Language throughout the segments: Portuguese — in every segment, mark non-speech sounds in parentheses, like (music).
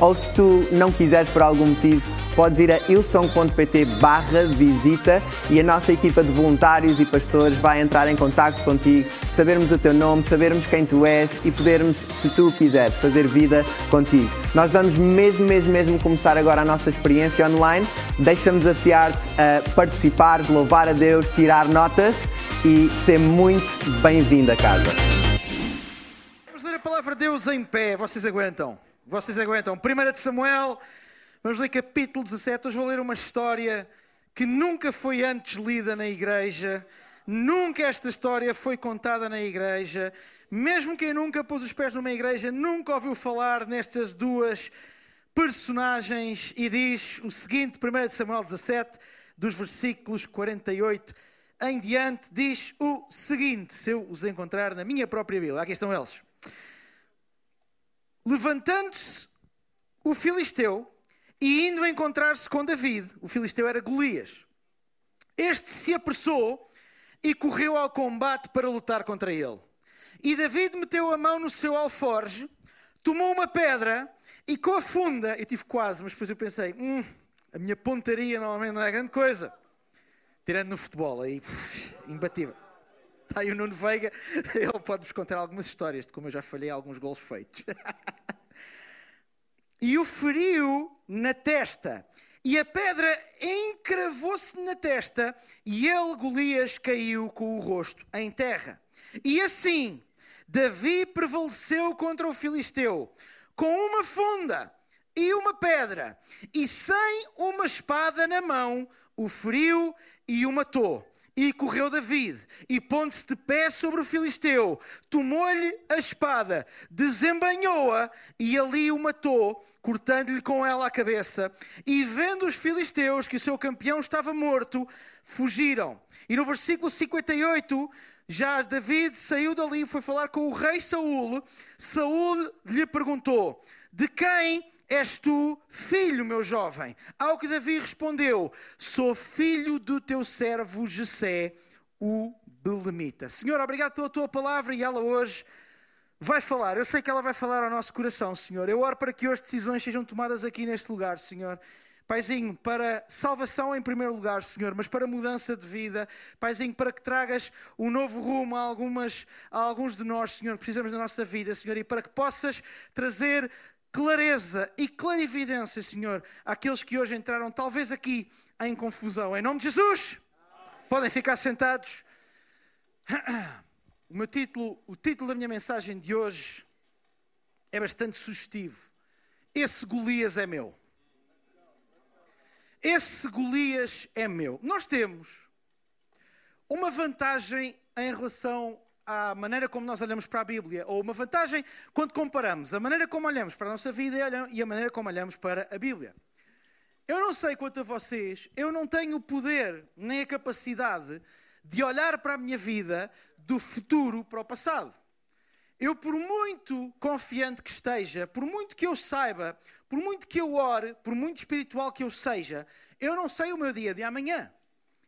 Ou se tu não quiseres por algum motivo, podes ir a ilson.pt barra visita e a nossa equipa de voluntários e pastores vai entrar em contato contigo, sabermos o teu nome, sabermos quem tu és e podermos, se tu quiseres, fazer vida contigo. Nós vamos mesmo, mesmo, mesmo começar agora a nossa experiência online. Deixa-me desafiar-te a participar, louvar a Deus, tirar notas e ser muito bem-vindo a casa. Vamos ler a palavra de Deus em pé. Vocês aguentam? Vocês aguentam? 1 de Samuel, vamos ler capítulo 17. Hoje vou ler uma história que nunca foi antes lida na igreja. Nunca esta história foi contada na igreja. Mesmo quem nunca pôs os pés numa igreja, nunca ouviu falar nestas duas personagens. E diz o seguinte, 1 de Samuel 17, dos versículos 48 em diante, diz o seguinte: se eu os encontrar na minha própria Bíblia, aqui estão eles. Levantando-se o filisteu e indo encontrar-se com David, o filisteu era Golias. Este se apressou e correu ao combate para lutar contra ele. E David meteu a mão no seu alforge, tomou uma pedra e com a funda, eu tive quase, mas depois eu pensei, hum, a minha pontaria normalmente não é grande coisa. Tirando no futebol, aí, imbatível. Está aí o Nuno Veiga, (laughs) ele pode-vos contar algumas histórias de como eu já falhei alguns gols feitos. (laughs) e o feriu na testa. E a pedra encravou-se na testa e ele, Golias, caiu com o rosto em terra. E assim, Davi prevaleceu contra o filisteu com uma funda e uma pedra e sem uma espada na mão, o feriu e o matou. E correu David, e pondo-se de pé sobre o filisteu, tomou-lhe a espada, desembanhou-a e ali o matou, cortando-lhe com ela a cabeça. E vendo os filisteus que o seu campeão estava morto, fugiram. E no versículo 58, já David saiu dali e foi falar com o rei Saul. Saul lhe perguntou: De quem És tu filho, meu jovem? Ao que Davi respondeu: Sou filho do teu servo Jessé, o Belemita. Senhor, obrigado pela tua palavra e ela hoje vai falar. Eu sei que ela vai falar ao nosso coração, Senhor. Eu oro para que hoje decisões sejam tomadas aqui neste lugar, Senhor. Paizinho, para salvação em primeiro lugar, Senhor, mas para mudança de vida. Paizinho, para que tragas um novo rumo a, algumas, a alguns de nós, Senhor, precisamos da nossa vida, Senhor, e para que possas trazer clareza e clarividência, Senhor, àqueles que hoje entraram, talvez aqui, em confusão. Em nome de Jesus, podem ficar sentados. (coughs) O meu título, o título da minha mensagem de hoje é bastante sugestivo. Esse Golias é meu. Esse Golias é meu. Nós temos uma vantagem em relação à maneira como nós olhamos para a Bíblia, ou uma vantagem quando comparamos a maneira como olhamos para a nossa vida e a maneira como olhamos para a Bíblia. Eu não sei quanto a vocês, eu não tenho o poder nem a capacidade de olhar para a minha vida do futuro para o passado. Eu, por muito confiante que esteja, por muito que eu saiba, por muito que eu ore, por muito espiritual que eu seja, eu não sei o meu dia de amanhã.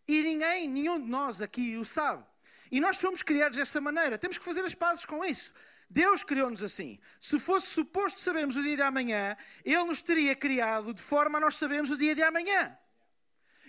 E ninguém, nenhum de nós aqui o sabe. E nós fomos criados dessa maneira. Temos que fazer as pazes com isso. Deus criou-nos assim. Se fosse suposto sabermos o dia de amanhã, Ele nos teria criado de forma a nós sabermos o dia de amanhã.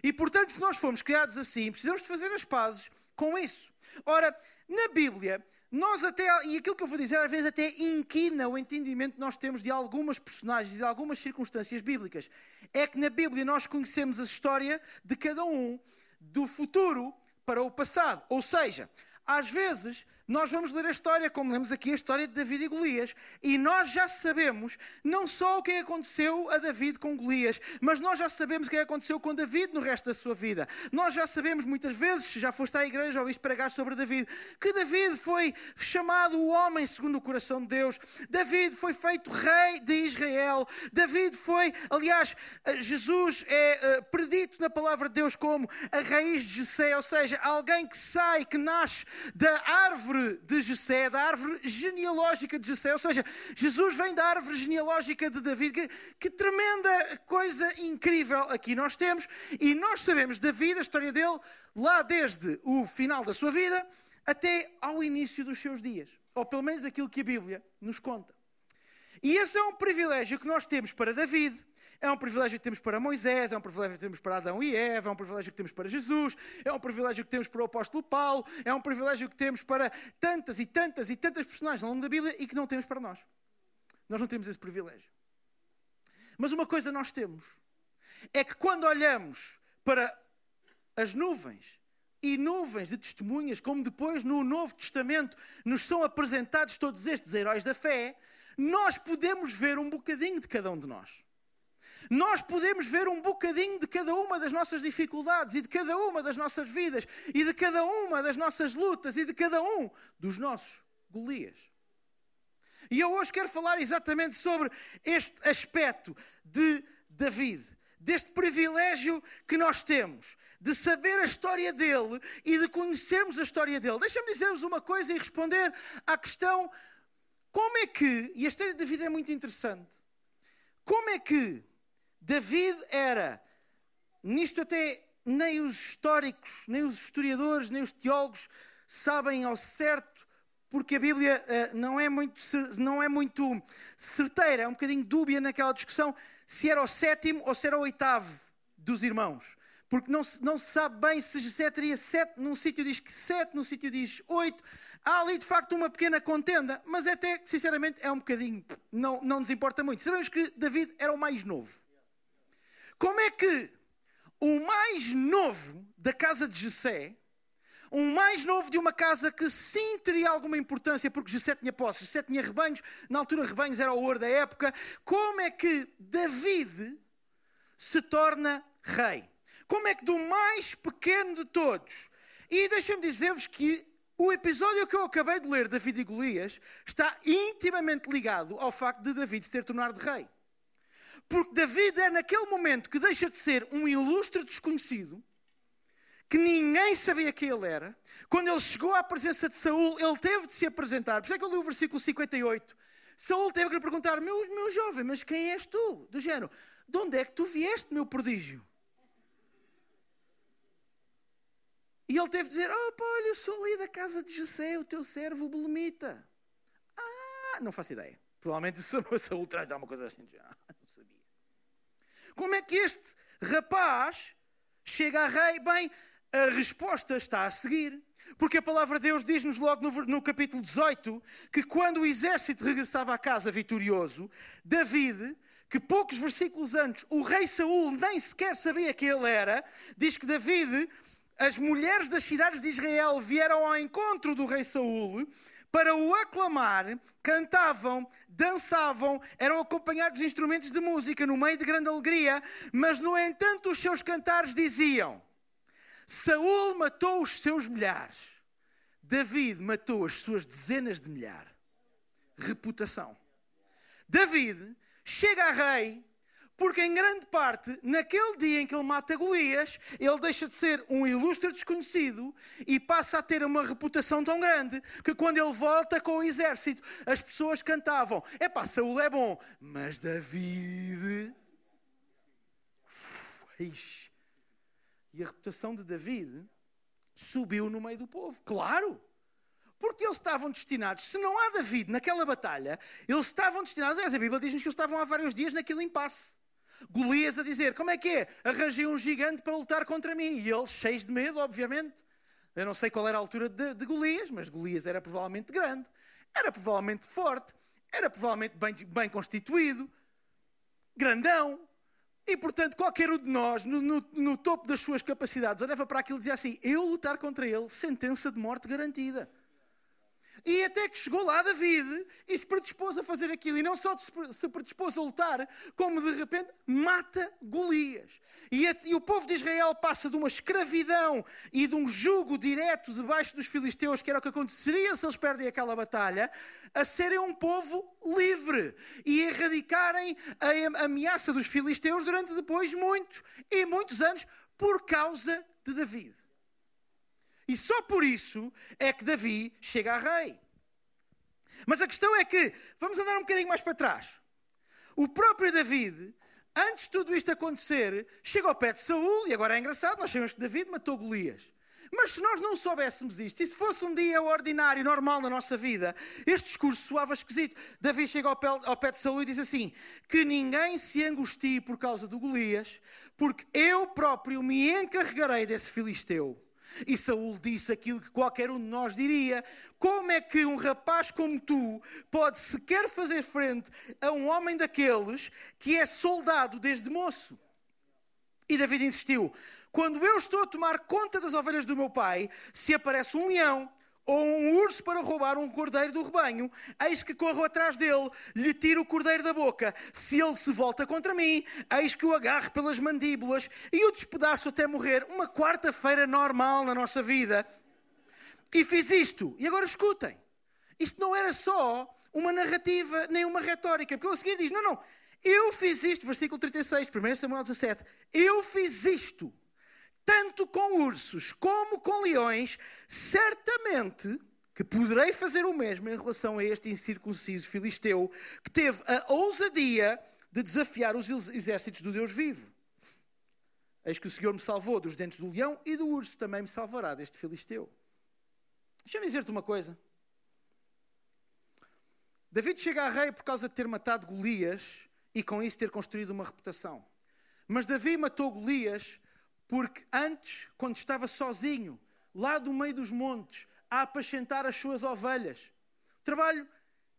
E portanto, se nós fomos criados assim, precisamos de fazer as pazes com isso. Ora, na Bíblia, nós até, e aquilo que eu vou dizer às vezes até inquina o entendimento que nós temos de algumas personagens e de algumas circunstâncias bíblicas. É que na Bíblia nós conhecemos a história de cada um, do futuro para o passado. Ou seja, às vezes nós vamos ler a história, como lemos aqui a história de David e Golias, e nós já sabemos não só o que aconteceu a David com Golias, mas nós já sabemos o que aconteceu com David no resto da sua vida. Nós já sabemos muitas vezes, já foste à igreja, ouviste pregar sobre David, que David foi chamado o homem segundo o coração de Deus. David foi feito rei de Israel. David foi, aliás, eh, Jesus é uh, predito na palavra de Deus como a raiz de Jessé, ou seja, alguém que sai, que nasce da árvore árvore de Jessé, da árvore genealógica de Jessé, ou seja, Jesus vem da árvore genealógica de David. Que, que tremenda coisa incrível aqui nós temos. E nós sabemos David, a história dele, lá desde o final da sua vida até ao início dos seus dias. Ou pelo menos aquilo que a Bíblia nos conta. E esse é um privilégio que nós temos para David, é um privilégio que temos para Moisés, é um privilégio que temos para Adão e Eva, é um privilégio que temos para Jesus, é um privilégio que temos para o apóstolo Paulo, é um privilégio que temos para tantas e tantas e tantas personagens ao longo da Bíblia e que não temos para nós. Nós não temos esse privilégio. Mas uma coisa nós temos é que quando olhamos para as nuvens e nuvens de testemunhas, como depois no Novo Testamento nos são apresentados todos estes heróis da fé, nós podemos ver um bocadinho de cada um de nós. Nós podemos ver um bocadinho de cada uma das nossas dificuldades e de cada uma das nossas vidas e de cada uma das nossas lutas e de cada um dos nossos Golias. E eu hoje quero falar exatamente sobre este aspecto de David, deste privilégio que nós temos de saber a história dele e de conhecermos a história dele. Deixa-me dizer-vos uma coisa e responder à questão como é que, e a história de David é muito interessante, como é que David era, nisto até nem os históricos, nem os historiadores, nem os teólogos sabem ao certo, porque a Bíblia uh, não, é muito, não é muito certeira, é um bocadinho dúbia naquela discussão se era o sétimo ou se era o oitavo dos irmãos porque não se, não se sabe bem se José teria sete, num sítio diz que sete, num sítio diz oito. Há ali de facto uma pequena contenda, mas até, sinceramente, é um bocadinho, não, não nos importa muito. Sabemos que David era o mais novo. Como é que o mais novo da casa de José, um mais novo de uma casa que sim teria alguma importância, porque José tinha posses, José tinha rebanhos, na altura rebanhos era o ouro da época, como é que David se torna rei? Como é que do mais pequeno de todos? E deixem-me dizer-vos que o episódio que eu acabei de ler, David e Golias, está intimamente ligado ao facto de David se ter tornado rei. Porque David é naquele momento que deixa de ser um ilustre desconhecido, que ninguém sabia quem ele era. Quando ele chegou à presença de Saul, ele teve de se apresentar. Por isso é que eu li o versículo 58. Saul teve que lhe perguntar: meu, meu jovem, mas quem és tu? Do género, de onde é que tu vieste, meu prodígio? E ele teve de dizer: Oh, olha, eu sou ali da casa de José, o teu servo belemita. Ah, não faço ideia. Provavelmente (laughs) isso a ultra uma coisa assim. Ah. Como é que este rapaz chega a rei? Bem, a resposta está a seguir. Porque a palavra de Deus diz-nos logo no, no, capítulo 18 que quando o exército regressava à casa vitorioso, David, que poucos versículos antes o rei Saul nem sequer sabia quem ele era, diz que David as mulheres das cidades de Israel vieram ao encontro do rei Saul para o aclamar, cantavam, dançavam, eram acompanhados de instrumentos de música no meio de grande alegria, mas no entanto os seus cantares diziam: Saul matou os seus milhares, David matou as suas dezenas de milhares. Reputação. David chega a rei porque, em grande parte, naquele dia em que ele mata Golias, ele deixa de ser um ilustre desconhecido e passa a ter uma reputação tão grande que, quando ele volta com o exército, as pessoas cantavam: É pá, Saúl é bom, mas David. Uf, e a reputação de David subiu no meio do povo. Claro! Porque eles estavam destinados, se não há David naquela batalha, eles estavam destinados, a Bíblia diz-nos que eles estavam há vários dias naquele impasse. Golias a dizer: Como é que é? Arranjei um gigante para lutar contra mim. E eles, cheios de medo, obviamente. Eu não sei qual era a altura de, de Golias, mas Golias era provavelmente grande, era provavelmente forte, era provavelmente bem, bem constituído, grandão. E portanto, qualquer um de nós, no, no, no topo das suas capacidades, olhava para aquilo e dizia assim: Eu lutar contra ele, sentença de morte garantida. E até que chegou lá David e se predispôs a fazer aquilo. E não só se predispôs a lutar, como de repente mata Golias. E, e, o povo de Israel passa de uma escravidão e de um jugo direto debaixo dos filisteus, que era o que aconteceria se eles perdem aquela batalha, a serem um povo livre e erradicarem a ameaça dos filisteus durante depois muitos e muitos anos por causa de David. E só por isso é que Davi chega a rei. Mas a questão é que, vamos andar um bocadinho mais para trás. O próprio David, antes de tudo isto acontecer, chega ao pé de Saul, e agora é engraçado, nós sabemos que David matou Golias. Mas se nós não soubéssemos isto, e se fosse um dia ordinário, normal na nossa vida, este discurso soava esquisito. Davi chega ao pé, ao pé de Saul e diz assim: Que ninguém se angustie por causa do Golias, porque eu próprio me encarregarei desse filisteu. E Saul disse aquilo que qualquer um de nós diria: Como é que um rapaz como tu pode sequer fazer frente a um homem daqueles que é soldado desde moço? E David insistiu: Quando eu estou a tomar conta das ovelhas do meu pai, se aparece um leão ou um urso para roubar um cordeiro do rebanho, eis que corro atrás dele, lhe tiro o cordeiro da boca. Se ele se volta contra mim, eis que o agarro pelas mandíbulas e o despedaço até morrer. Uma quarta-feira normal na nossa vida. E fiz isto. E agora escutem. Isto não era só uma narrativa, nem uma retórica. Porque ele a seguir diz: Não, não, eu fiz isto. Versículo 36, 1 Samuel 17. Eu fiz isto tanto com ursos como com leões, certamente que poderei fazer o mesmo em relação a este incircunciso filisteu que teve a ousadia de desafiar os exércitos do Deus vivo. Eis que o Senhor me salvou dos dentes do leão e do urso também me salvará deste filisteu. Deixa-me dizer-te uma coisa. David chega a rei por causa de ter matado Golias e com isso ter construído uma reputação. Mas Davi matou Golias porque antes, quando estava sozinho, lá do meio dos montes, a apacentar as suas ovelhas, trabalho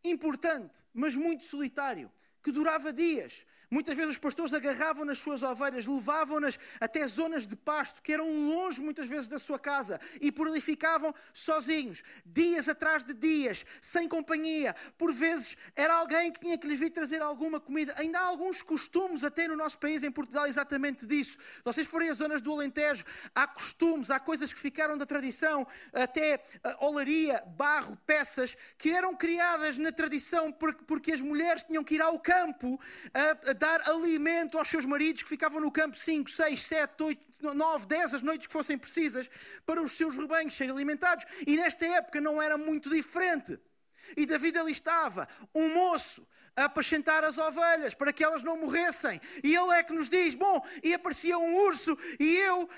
importante, mas muito solitário, que durava dias, Muitas vezes os pastores agarravam nas suas ovelhas, levavam-nas até zonas de pasto que eram longe muitas vezes da sua casa e por ali ficavam sozinhos, dias atrás de dias, sem companhia. Por vezes era alguém que tinha que lhes vir trazer alguma comida. Ainda há alguns costumes até no nosso país, em Portugal, exatamente disso. Vocês forem às zonas do Alentejo, há costumes, há coisas que ficaram da tradição, até uh, olaria, barro, peças que eram criadas na tradição porque, as mulheres tinham que ir ao campo a, a dar alimento aos seus maridos que ficavam no campo 5, 6, 7, 8, 9, 10 as noites que fossem precisas para os seus rebanhos serem alimentados. E nesta época não era muito diferente. E David ali estava, um moço, a apacentar as ovelhas para que elas não morressem. E ele é que nos diz: Bom, e aparecia um urso, e eu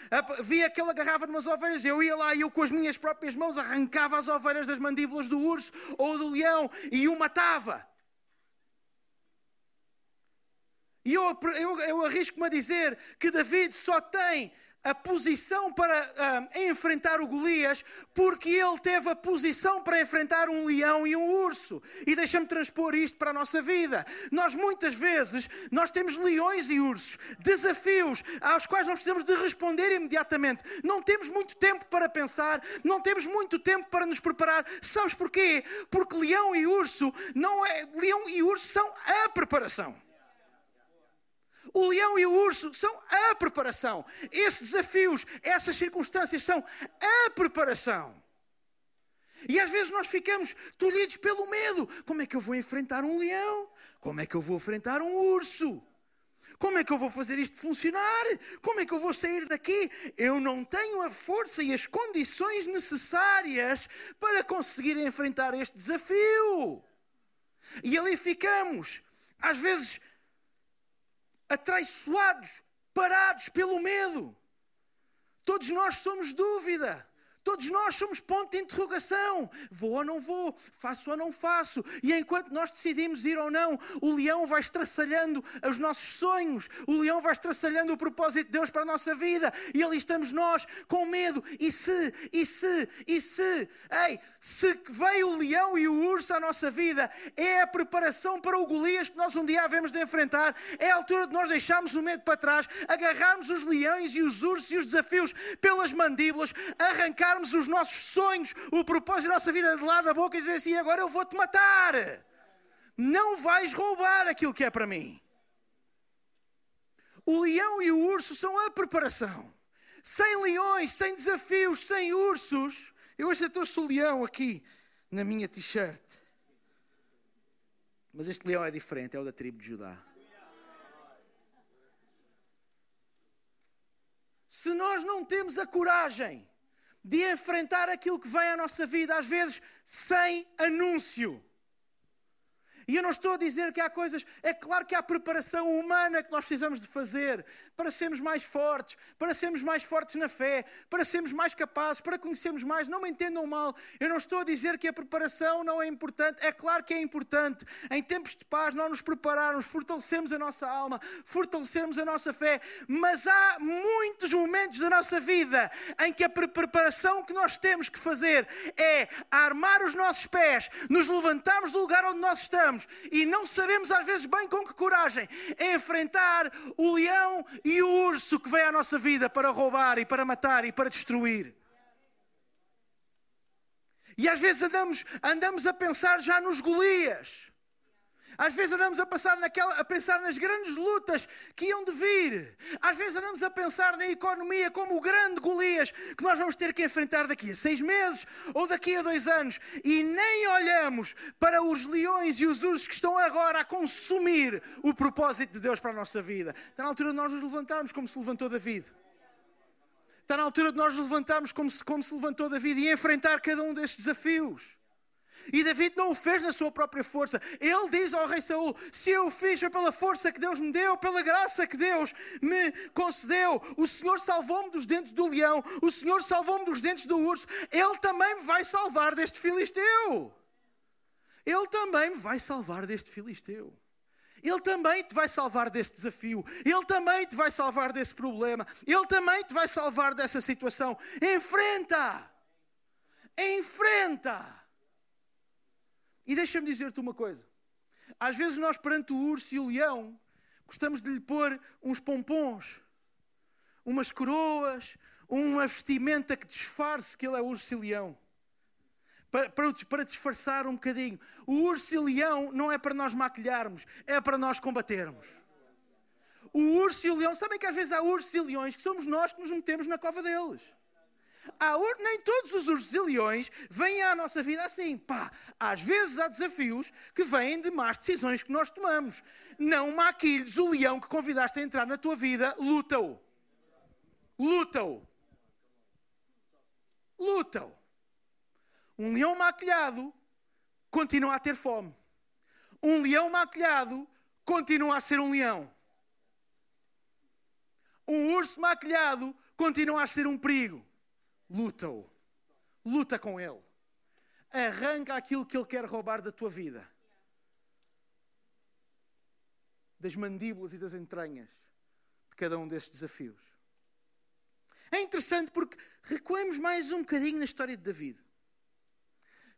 via que ele agarrava umas ovelhas, eu ia lá e eu com as minhas próprias mãos arrancava as ovelhas das mandíbulas do urso ou do leão e o matava. E eu, eu, eu arrisco-me a dizer que David só tem a posição para uh, enfrentar o Golias porque ele teve a posição para enfrentar um leão e um urso. E deixa-me transpor isto para a nossa vida. Nós muitas vezes nós temos leões e ursos, desafios aos quais nós precisamos de responder imediatamente. Não temos muito tempo para pensar, não temos muito tempo para nos preparar. Sabes porquê? Porque leão e urso não é leão e urso são a preparação. O leão e o urso são a preparação. Esses desafios, essas circunstâncias são a preparação. E às vezes nós ficamos tolhidos pelo medo. Como é que eu vou enfrentar um leão? Como é que eu vou enfrentar um urso? Como é que eu vou fazer isto funcionar? Como é que eu vou sair daqui? Eu não tenho a força e as condições necessárias para conseguir enfrentar este desafio. E ali ficamos, às vezes atraiçoados, parados pelo medo. Todos nós somos dúvida. Todos nós somos ponto de interrogação. Vou ou não vou? Faço ou não faço? E enquanto nós decidimos ir ou não, o leão vai estraçalhando os nossos sonhos. O leão vai estraçalhando o propósito de Deus para a nossa vida. E ali estamos nós com medo. E se? E se? E se? Ei, se veio o leão e o urso à nossa vida, é a preparação para o Golias que nós um dia havemos de enfrentar. É a altura de nós deixarmos o medo para trás, agarrarmos os leões e os ursos e os desafios pelas mandíbulas, arrancar tirarmos os nossos sonhos, o propósito da nossa vida de lá da boca e dizer assim: agora eu vou-te matar. Não vais roubar aquilo que é para mim. O leão e o urso são a preparação. Sem leões, sem desafios, sem ursos. Eu hoje trouxe o leão aqui na minha t-shirt. Mas este leão é diferente, é o da tribo de Judá. Se nós não temos a coragem de enfrentar aquilo que vem à nossa vida, às vezes sem anúncio. E eu não estou a dizer que há coisas, é claro que há preparação humana que nós precisamos de fazer para sermos mais fortes, para sermos mais fortes na fé, para sermos mais capazes, para conhecermos mais. Não me entendam mal, eu não estou a dizer que a preparação não é importante, é claro que é importante. Em tempos de paz, nós nos prepararmos, fortalecemos a nossa alma, fortalecermos a nossa fé, mas há muitos momentos da nossa vida em que a preparação que nós temos que fazer é armar os nossos pés, nos levantarmos do lugar onde nós estamos e não sabemos às vezes bem com que coragem enfrentar o leão e o urso que vem à nossa vida para roubar e para matar e para destruir. E às vezes andamos, andamos a pensar já nos Golias. Às vezes andamos a, passar naquela, a pensar nas grandes lutas que iam de vir. Às vezes andamos a pensar na economia como o grande Golias que nós vamos ter que enfrentar daqui a seis meses ou daqui a dois anos. E nem olhamos para os leões e os ursos que estão agora a consumir o propósito de Deus para a nossa vida. Está na altura de nós nos levantarmos como se levantou David. Está na altura de nós nos levantarmos como se, como se levantou David e enfrentar cada um destes desafios. E David não o fez na sua própria força. Ele diz ao rei Saul: Se eu o fiz foi pela força que Deus me deu, pela graça que Deus me concedeu. O Senhor salvou-me dos dentes do leão, o Senhor salvou-me dos dentes do urso. Ele também me vai salvar deste filisteu. Ele também me vai salvar deste filisteu. Ele também te vai salvar deste desafio. Ele também te vai salvar desse problema. Ele também te vai salvar dessa situação. Enfrenta! Enfrenta! E deixa-me dizer-te uma coisa. Às vezes nós, perante o urso e o leão, gostamos de lhe pôr uns pompons, umas coroas, uma vestimenta que disfarce que ele é urso e leão. Para, para, para, disfarçar um bocadinho. O urso e o leão não é para nós maquilharmos, é para nós combatermos. O urso e o leão, sabem que às vezes há ursos e leões que somos nós que nos metemos na cova deles. Há, nem todos os ursos leões vêm à nossa vida assim. Pá, às vezes há desafios que vêm de más decisões que nós tomamos. Não maquilhes o leão que convidaste a entrar na tua vida, luta-o. Luta-o. Luta-o. Um leão maquilhado continua a ter fome. Um leão maquilhado continua a ser um leão. Um urso maquilhado continua a ser um perigo luta-o. Luta com ele. Arranca aquilo que ele quer roubar da tua vida. Das mandíbulas e das entranhas de cada um destes desafios. É interessante porque recuemos mais um bocadinho na história de David.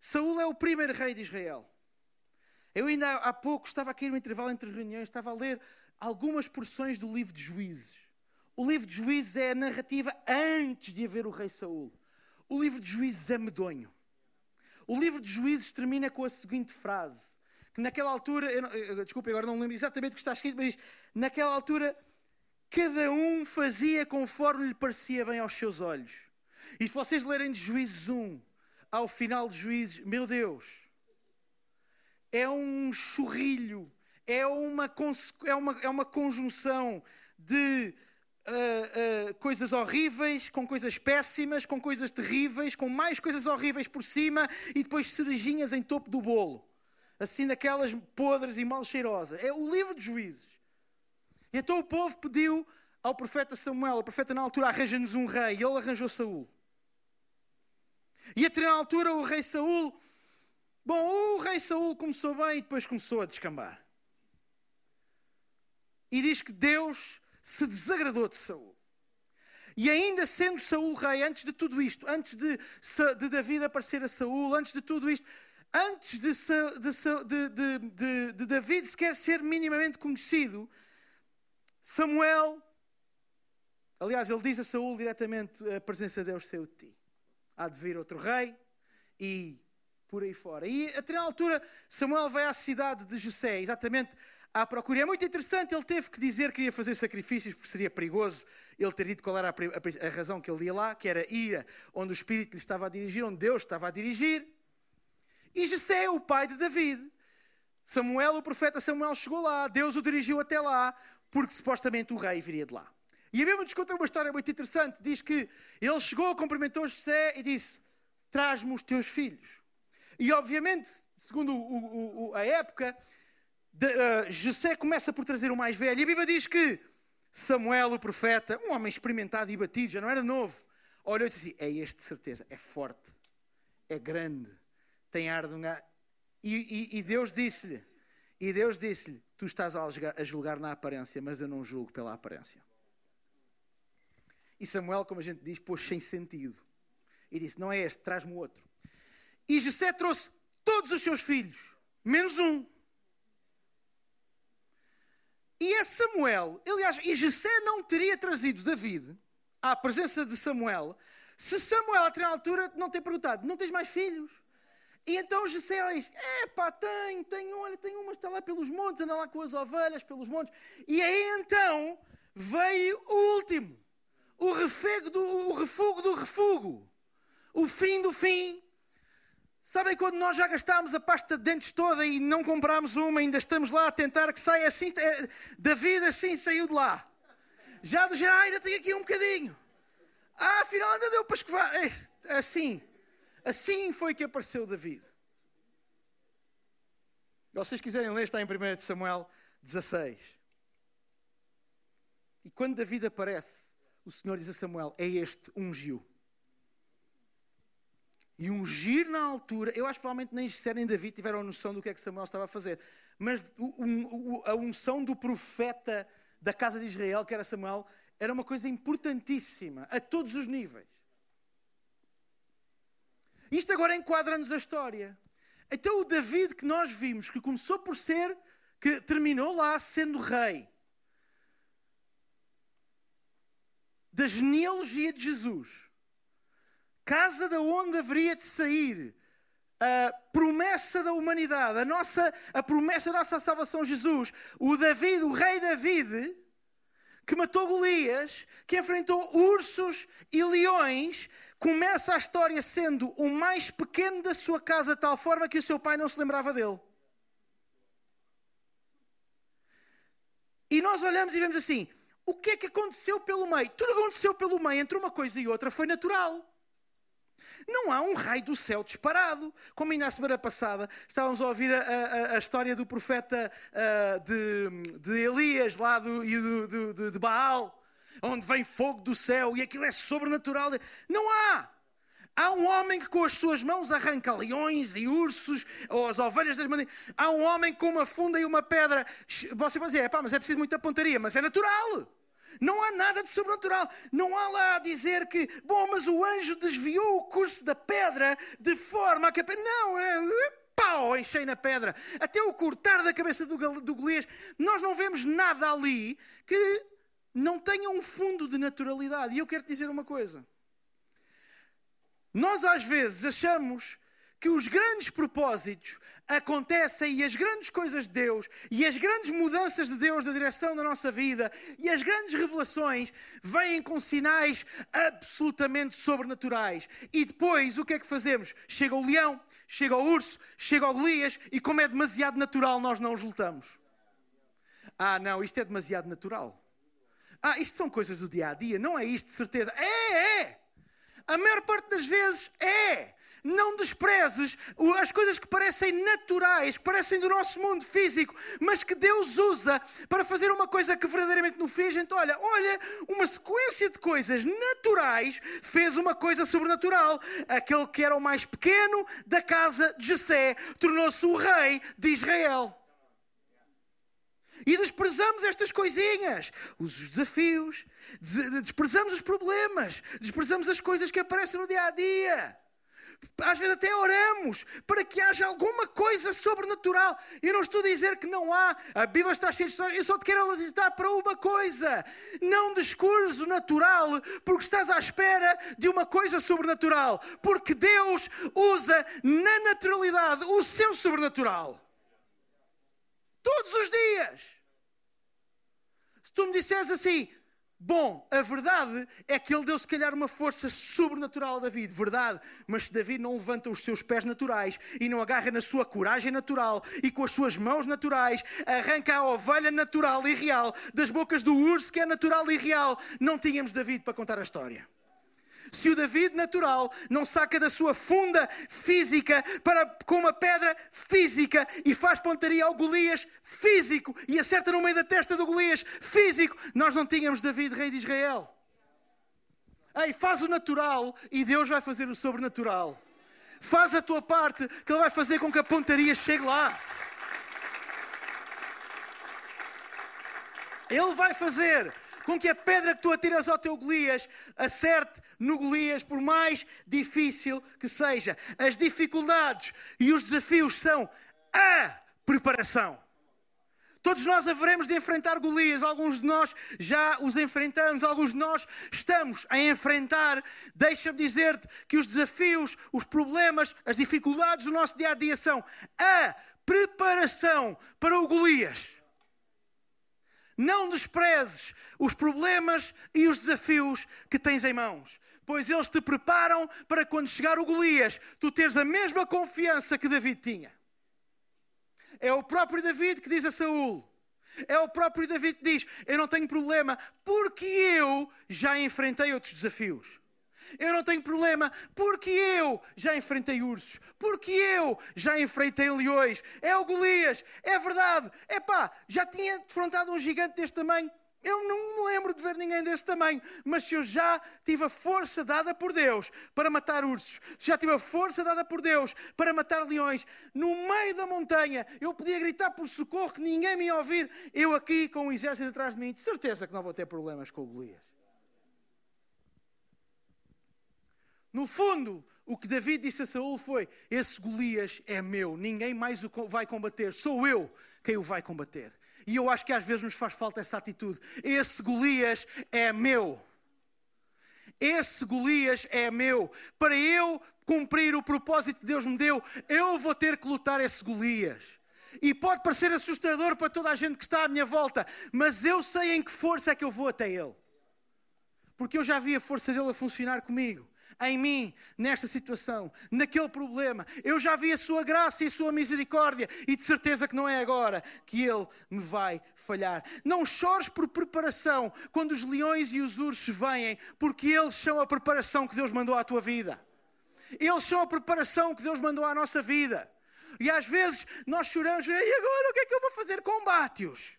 Saúl é o primeiro rei de Israel. Eu ainda há pouco estava aqui no intervalo entre reuniões, estava a ler algumas porções do livro de Juízes. O livro de Juízes é a narrativa antes de haver o rei Saul. O livro de Juízes é medonho. O livro de Juízes termina com a seguinte frase: que naquela altura, eu, desculpe, agora não lembro exatamente o que está escrito, mas naquela altura cada um fazia conforme lhe parecia bem aos seus olhos. E se vocês lerem de Juízes 1 ao final de Juízes, meu Deus, é um churrilho, é uma, é uma, é uma conjunção de uh, coisas horríveis, com coisas péssimas, com coisas terríveis, com mais coisas horríveis por cima e depois cerejinhas em topo do bolo. Assim, daquelas podres e mal cheirosas. É o livro de juízes. E então o povo pediu ao profeta Samuel, o profeta na altura arranja-nos um rei, e ele arranjou Saul. E até na altura o rei Saul, bom, o rei Saul começou bem e depois começou a descambar. E diz que Deus se desagradou de Saul. E ainda sendo Saul rei, antes de tudo isto, antes de, de David aparecer a Saul, antes de tudo isto, antes de, de, de, de David sequer ser minimamente conhecido, Samuel, aliás, ele diz a Saul diretamente: a presença de Deus saiu de ti. Há de vir outro rei e por aí fora. E até na altura, Samuel vai à cidade de José, exatamente à procura. E é muito interessante, ele teve que dizer que ia fazer sacrifícios porque seria perigoso ele ter dito qual era a, a, razão que ele ia lá, que era ir onde o Espírito lhe estava a dirigir, onde Deus estava a dirigir. E Jessé é o pai de David. Samuel, o profeta Samuel, chegou lá, Deus o dirigiu até lá, porque supostamente o rei viria de lá. E a Bíblia nos conta uma história muito interessante. Diz que ele chegou, cumprimentou José e disse: Traz-me os teus filhos. E obviamente, segundo o, o, a época, de, uh, José começa por trazer o mais velho. E a Bíblia diz que Samuel, o profeta, um homem experimentado e batido, já não era novo, olhou e disse assim: É este de certeza, é forte, é grande, tem ar de um. E, e, e Deus disse-lhe: E Deus disse-lhe: Tu estás a julgar, a julgar na aparência, mas eu não julgo pela aparência. E Samuel, como a gente diz, pôs sem sentido. E disse: Não é este, traz-me outro. E José trouxe todos os seus filhos, menos um. E é Samuel, aliás, e José não teria trazido David à presença de Samuel se Samuel, até na altura, não ter perguntado: Não tens mais filhos? E então José diz: É pá, tenho, tenho, olha, tenho uma, está lá pelos montes, anda lá com as ovelhas pelos montes. E aí então veio o último, o refego do, o refugo do refugo, o fim do fim. Sabem quando nós já gastámos a pasta de dentes toda e não comprámos uma, ainda estamos lá a tentar que saia assim, é, da vida assim saiu de lá. Já do já ainda tenho aqui um bocadinho. Ah, afinal ainda deu para escovar. É, assim, assim foi que apareceu David. Se vocês quiserem ler, está em 1 Samuel 16. E quando David aparece, o Senhor diz a Samuel: É este, ungiu. E ungir na altura, eu acho que provavelmente nem José nem David tiveram noção do que é que Samuel estava a fazer. Mas a unção do profeta da casa de Israel, que era Samuel, era uma coisa importantíssima, a todos os níveis. Isto agora enquadra-nos a história. Então o David que nós vimos, que começou por ser, que terminou lá sendo rei, da genealogia de Jesus, casa da onde haveria de sair a promessa da humanidade, a, nossa, a promessa da nossa salvação, Jesus, o David, o rei David, que matou Golias, que enfrentou ursos e leões, começa a história sendo o mais pequeno da sua casa, de tal forma que o seu pai não se lembrava dele. E nós olhamos e vemos assim: o que é que aconteceu pelo meio? Tudo aconteceu pelo meio, entre uma coisa e outra, foi natural. Não há um raio do céu disparado. Como ainda a semana passada estávamos a ouvir a, a, a história do profeta uh, de, de, Elias lá do, e do, do, de Baal, onde vem fogo do céu e aquilo é sobrenatural. Não há. Há um homem que com as suas mãos arranca leões e ursos, ou as ovelhas das mandinhas. Há um homem com uma funda e uma pedra. Você pode dizer, é pá, mas é preciso muita pontaria, mas é natural. Não há nada de sobrenatural. Não há lá a dizer que, bom, mas o anjo desviou o curso da pedra de forma a que. Não, é. Pau, enchei na pedra. Até o cortar da cabeça do, do Golias. Nós não vemos nada ali que não tenha um fundo de naturalidade. E eu quero te dizer uma coisa. Nós às vezes achamos que os grandes propósitos acontecem e as grandes coisas de Deus e as grandes mudanças de Deus na direção da nossa vida e as grandes revelações vêm com sinais absolutamente sobrenaturais. E depois o que é que fazemos? Chega o leão, chega o urso, chega o Golias e como é demasiado natural nós não os lutamos. Ah, não, isto é demasiado natural. Ah, isto são coisas do dia a dia, não é isto de certeza. É, é! A maior parte das vezes é. Desprezes as coisas que parecem naturais, que parecem do nosso mundo físico, mas que Deus usa para fazer uma coisa que verdadeiramente não fez. Então, olha, olha, uma sequência de coisas naturais fez uma coisa sobrenatural. Aquele que era o mais pequeno da casa de Jessé tornou-se o rei de Israel. E desprezamos estas coisinhas, os desafios, desprezamos os problemas, desprezamos as coisas que aparecem no dia a dia. Às vezes até oramos para que haja alguma coisa sobrenatural. Eu não estou a dizer que não há. A Bíblia está cheia de histórias. Eu só te quero alertar para uma coisa. Não descures o natural porque estás à espera de uma coisa sobrenatural. Porque Deus usa na naturalidade o seu sobrenatural. Todos os dias. Se tu me disseres assim, Bom, a verdade é que ele deu se calhar uma força sobrenatural a David, verdade. Mas se David não levanta os seus pés naturais e não agarra na sua coragem natural e com as suas mãos naturais arranca a ovelha natural e real das bocas do urso que é natural e real, não tínhamos David para contar a história se o David natural não saca da sua funda física para, com uma pedra física e faz pontaria ao Golias físico e acerta no meio da testa do Golias físico, nós não tínhamos David, rei de Israel. Ei, faz o natural e Deus vai fazer o sobrenatural. Faz a tua parte que Ele vai fazer com que a pontaria chegue lá. Ele vai fazer com que a pedra que tu atiras ao teu Golias acerte no Golias, por mais difícil que seja. As dificuldades e os desafios são a preparação. Todos nós haveremos de enfrentar Golias, alguns de nós já os enfrentamos, alguns de nós estamos a enfrentar. Deixa-me dizer-te que os desafios, os problemas, as dificuldades do nosso dia a dia são a preparação para o Golias. Não desprezes os problemas e os desafios que tens em mãos, pois eles te preparam para quando chegar o Golias, tu teres a mesma confiança que David tinha. É o próprio David que diz a Saul. É o próprio David que diz: Eu não tenho problema, porque eu já enfrentei outros desafios. Eu não tenho problema, porque eu já enfrentei ursos, porque eu já enfrentei leões. É o Golias, é verdade. É pá, já tinha defrontado um gigante deste tamanho. Eu não me lembro de ver ninguém desse tamanho, mas se eu já tive a força dada por Deus para matar ursos, se já tive a força dada por Deus para matar leões, no meio da montanha, eu podia gritar por socorro que ninguém me ia ouvir, eu aqui com o exército atrás de mim, de certeza que não vou ter problemas com o Golias. No fundo, o que David disse a Saul foi: Esse Golias é meu, ninguém mais o vai combater, sou eu quem o vai combater. E eu acho que às vezes nos faz falta essa atitude. Esse Golias é meu. Esse Golias é meu. Para eu cumprir o propósito que Deus me deu, eu vou ter que lutar esse Golias. E pode parecer assustador para toda a gente que está à minha volta, mas eu sei em que força é que eu vou até Ele. Porque eu já vi a força dele a funcionar comigo em mim, nesta situação, naquele problema. Eu já vi a sua graça e a sua misericórdia e de certeza que não é agora que Ele me vai falhar. Não chores por preparação quando os leões e os ursos vêm, porque eles são a preparação que Deus mandou à tua vida. Eles são a preparação que Deus mandou à nossa vida. E às vezes nós choramos, e agora o que é que eu vou fazer? Combate-os.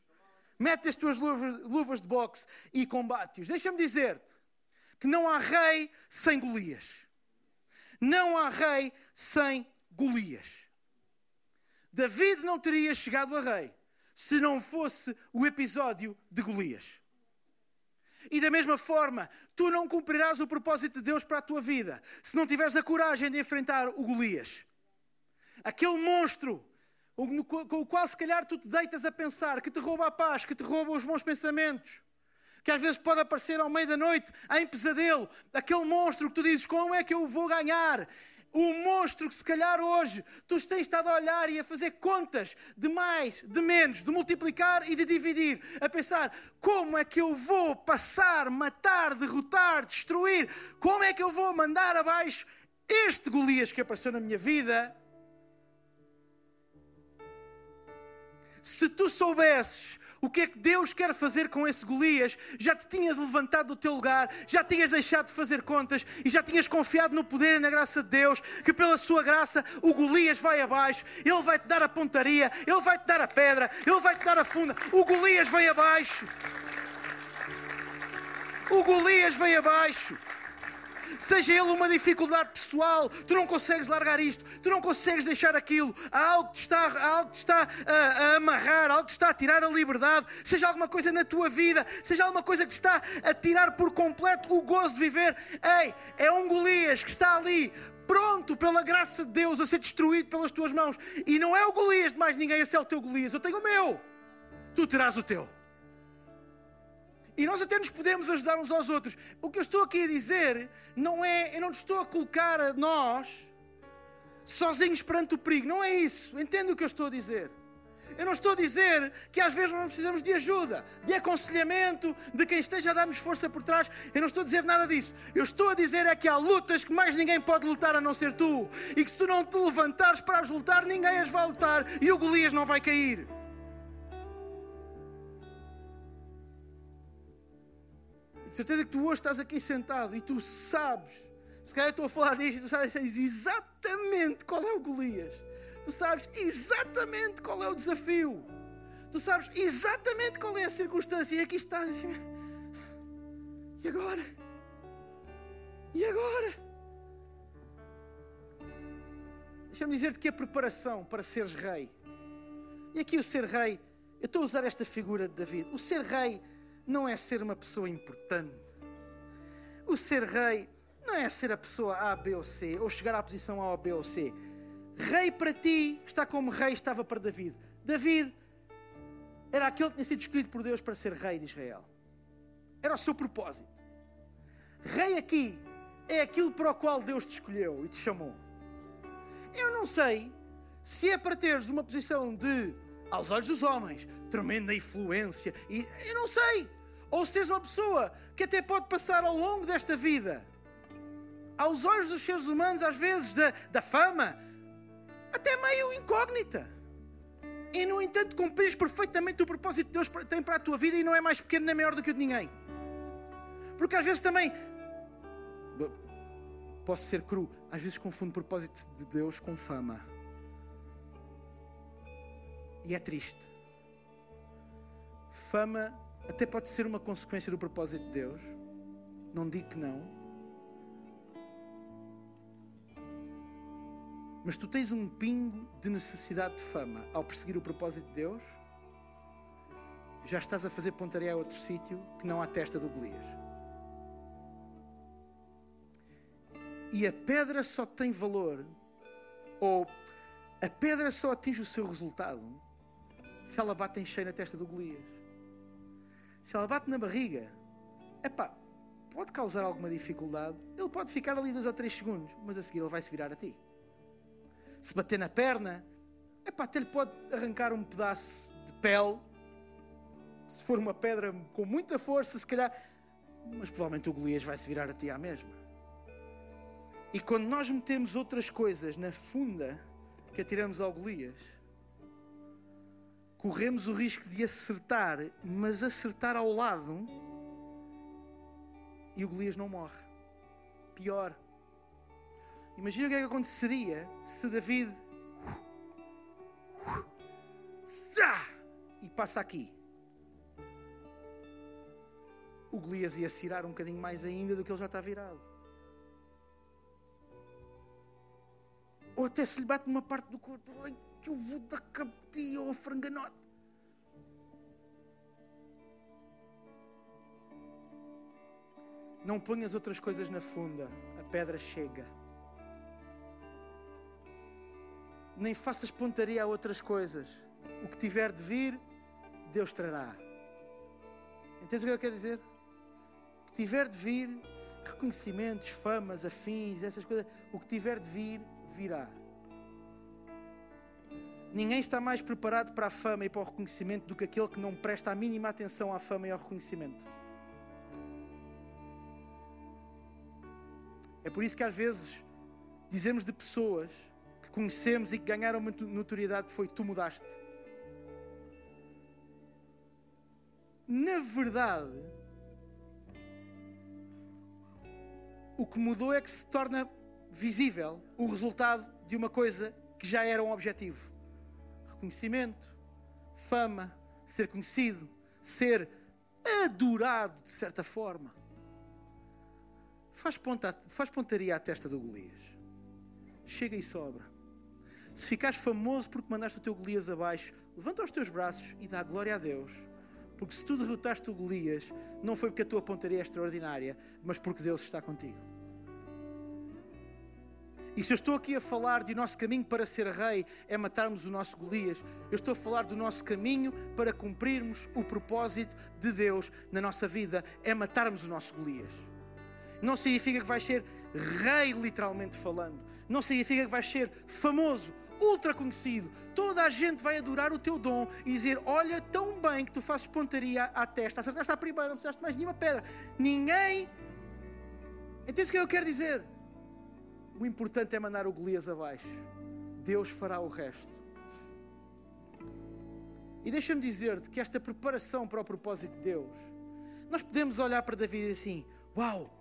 Mete as tuas luvas, de boxe e combate-os. Deixa-me dizer-te que não há rei sem Golias. Não há rei sem Golias. David não teria chegado a rei se não fosse o episódio de Golias. E da mesma forma, tu não cumprirás o propósito de Deus para a tua vida se não tiveres a coragem de enfrentar o Golias. Aquele monstro com o qual se calhar tu te deitas a pensar, que te rouba a paz, que te rouba os bons pensamentos que às vezes pode aparecer ao meio da noite, em pesadelo, aquele monstro que tu dizes: como é que eu vou ganhar? O monstro que se calhar hoje tu tens estado a olhar e a fazer contas de mais, de menos, de multiplicar e de dividir, a pensar como é que eu vou passar, matar, derrotar, destruir, como é que eu vou mandar abaixo este Golias que apareceu na minha vida. Se tu soubesses o que é que Deus quer fazer com esse Golias, já te tinhas levantado do teu lugar, já tinhas deixado de fazer contas e já tinhas confiado no poder e na graça de Deus, que pela sua graça o Golias vai abaixo, ele vai te dar a pontaria, ele vai te dar a pedra, ele vai te dar a funda, o Golias vai abaixo. O Golias vai abaixo seja ele uma dificuldade pessoal, tu não consegues largar isto, tu não consegues deixar aquilo, há algo que está, há algo que está a, a amarrar, algo que está a tirar a liberdade, seja alguma coisa na tua vida, seja alguma coisa que está a tirar por completo o gozo de viver. Ei, é um Golias que está ali pronto pela graça de Deus a ser destruído pelas tuas mãos. E não é o Golias de mais ninguém, esse é o teu Golias. Eu tenho o meu, tu terás o teu. E nós até nos podemos ajudar uns aos outros. O que eu estou aqui a dizer não é, eu não estou a colocar a nós sozinhos perante o perigo. Não é isso. Entende o que eu estou a dizer? Eu não estou a dizer que às vezes não precisamos de ajuda, de aconselhamento, de quem esteja a dar-nos força por trás. Eu não estou a dizer nada disso. Eu estou a dizer é que há lutas que mais ninguém pode lutar a não ser tu. E que se tu não te levantares para as lutar, ninguém as vai lutar e o Golias não vai cair. De certeza que tu hoje estás aqui sentado e tu sabes, se calhar eu estou a falar disto e tu sabes exatamente qual é o Golias. Tu sabes exatamente qual é o desafio. Tu sabes exatamente qual é a circunstância. E aqui estás. E agora? E agora? Deixa-me dizer-te que a preparação para seres rei. E aqui o ser rei, eu estou a usar esta figura de David. O ser rei não é ser uma pessoa importante. O ser rei não é ser a pessoa A, B ou C, ou chegar à posição A ou B ou C. Rei para ti está como rei estava para David. David era aquele que tinha sido escolhido por Deus para ser rei de Israel. Era o seu propósito. Rei aqui é aquilo para o qual Deus te escolheu e te chamou. Eu não sei se é para teres uma posição de, aos olhos dos homens, tremenda influência, e eu não sei. Ou seres uma pessoa que até pode passar ao longo desta vida, aos olhos dos seres humanos, às vezes da, da fama, até meio incógnita. E, no entanto, cumprires perfeitamente o propósito que Deus tem para a tua vida e não é mais pequeno nem maior do que o de ninguém. Porque às vezes também, posso ser cru, às vezes confundo o propósito de Deus com fama. E é triste. Fama até pode ser uma consequência do propósito de Deus. Não digo que não. Mas tu tens um pingo de necessidade de fama ao perseguir o propósito de Deus, já estás a fazer pontaria a outro sítio que não à testa do Golias. E a pedra só tem valor, ou a pedra só atinge o seu resultado se ela bate em cheio na testa do Golias. Se ela bate na barriga, epá, pode causar alguma dificuldade. Ele pode ficar ali dois ou três segundos, mas a seguir ele vai se virar a ti. Se bater na perna, epá, até lhe pode arrancar um pedaço de pele. Se for uma pedra com muita força, se calhar. Mas provavelmente o Golias vai se virar a ti à mesma. E quando nós metemos outras coisas na funda que atiramos ao Golias, corremos o risco de acertar, mas acertar ao lado e o Golias não morre. Pior. Imagina o que é que aconteceria se David e passa aqui. O Golias ia se um bocadinho mais ainda do que ele já está virado. Ou até se lhe bate numa parte do corpo. Que eu vou dar cabetia ao franganote. Não ponhas outras coisas na funda, a pedra chega. Nem faças pontaria a outras coisas. O que tiver de vir, Deus trará. Entendes o que eu quero dizer? O que tiver de vir, reconhecimentos, famas, afins, essas coisas, o que tiver de vir, virá. Ninguém está mais preparado para a fama e para o reconhecimento do que aquele que não presta a mínima atenção à fama e ao reconhecimento. É por isso que às vezes dizemos de pessoas que conhecemos e que ganharam uma notoriedade foi tu mudaste. Na verdade, o que mudou é que se torna visível o resultado de uma coisa que já era um objetivo reconhecimento, fama, ser conhecido, ser adorado de certa forma. Faz, ponta, faz pontaria à testa do Golias. Chega e sobra. Se ficares famoso porque mandaste o teu Golias abaixo, levanta os teus braços e dá glória a Deus. Porque se tu derrotaste o Golias, não foi porque a tua pontaria é extraordinária, mas porque Deus está contigo. E se eu estou aqui a falar de nosso caminho para ser rei é matarmos o nosso Golias, eu estou a falar do nosso caminho para cumprirmos o propósito de Deus na nossa vida, é matarmos o nosso Golias. Não significa que vais ser rei, literalmente falando. Não significa que vais ser famoso ultra conhecido. Toda a gente vai adorar o teu dom e dizer: Olha, tão bem que tu fazes pontaria à testa, acertaste à primeira, não precisaste mais nenhuma pedra. Ninguém. Entende o que eu quero dizer? O importante é mandar o Golias abaixo. Deus fará o resto. E deixa-me dizer-te que esta preparação para o propósito de Deus, nós podemos olhar para Davi assim: Uau!